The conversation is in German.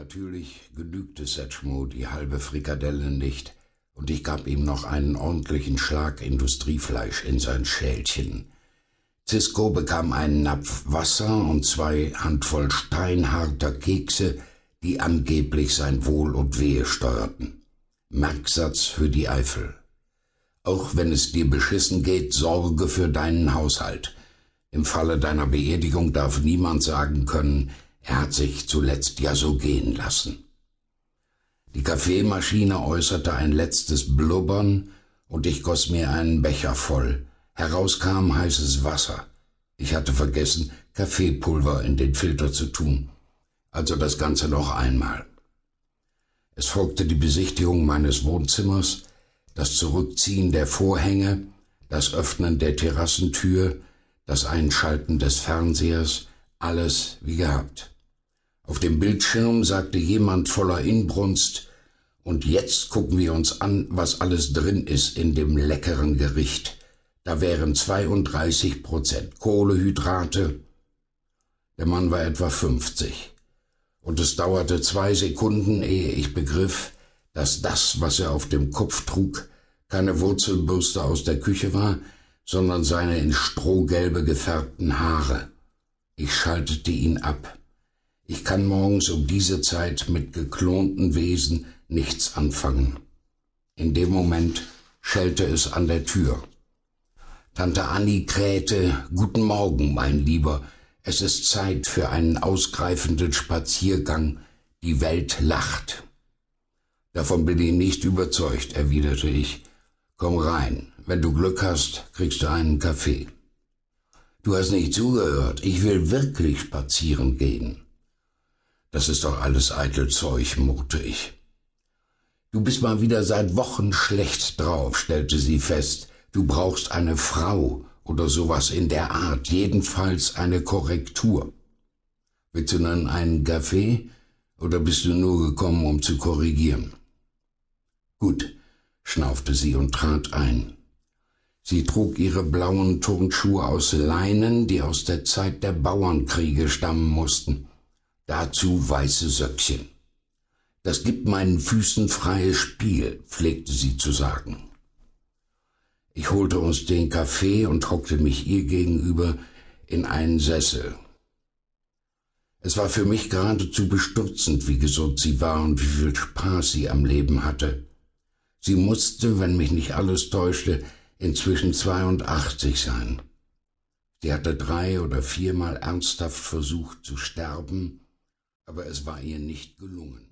Natürlich genügte Setchmo die halbe Frikadelle nicht, und ich gab ihm noch einen ordentlichen Schlag Industriefleisch in sein Schälchen. Cisco bekam einen Napf Wasser und zwei Handvoll steinharter Kekse, die angeblich sein Wohl und Wehe steuerten. Merksatz für die Eifel. Auch wenn es dir beschissen geht, sorge für deinen Haushalt. Im Falle deiner Beerdigung darf niemand sagen können, er hat sich zuletzt ja so gehen lassen. Die Kaffeemaschine äußerte ein letztes Blubbern, und ich goss mir einen Becher voll. Herauskam heißes Wasser. Ich hatte vergessen, Kaffeepulver in den Filter zu tun. Also das Ganze noch einmal. Es folgte die Besichtigung meines Wohnzimmers, das Zurückziehen der Vorhänge, das Öffnen der Terrassentür, das Einschalten des Fernsehers, alles wie gehabt. Auf dem Bildschirm sagte jemand voller Inbrunst, und jetzt gucken wir uns an, was alles drin ist in dem leckeren Gericht. Da wären 32 Prozent Kohlehydrate. Der Mann war etwa 50. Und es dauerte zwei Sekunden, ehe ich begriff, dass das, was er auf dem Kopf trug, keine Wurzelbürste aus der Küche war, sondern seine in strohgelbe gefärbten Haare. Ich schaltete ihn ab. Ich kann morgens um diese Zeit mit geklonten Wesen nichts anfangen. In dem Moment schellte es an der Tür. Tante Annie krähte Guten Morgen, mein Lieber. Es ist Zeit für einen ausgreifenden Spaziergang. Die Welt lacht. Davon bin ich nicht überzeugt, erwiderte ich. Komm rein. Wenn du Glück hast, kriegst du einen Kaffee. Du hast nicht zugehört. Ich will wirklich spazieren gehen. Das ist doch alles eitel Zeug, murrte ich. Du bist mal wieder seit Wochen schlecht drauf, stellte sie fest. Du brauchst eine Frau oder sowas in der Art, jedenfalls eine Korrektur. Willst du dann einen Kaffee oder bist du nur gekommen, um zu korrigieren? Gut, schnaufte sie und trat ein. Sie trug ihre blauen Turnschuhe aus Leinen, die aus der Zeit der Bauernkriege stammen mussten dazu weiße Söckchen. Das gibt meinen Füßen freies Spiel, pflegte sie zu sagen. Ich holte uns den Kaffee und hockte mich ihr gegenüber in einen Sessel. Es war für mich geradezu bestürzend, wie gesund sie war und wie viel Spaß sie am Leben hatte. Sie musste, wenn mich nicht alles täuschte, inzwischen 82 sein. Sie hatte drei oder viermal ernsthaft versucht zu sterben, aber es war ihr nicht gelungen.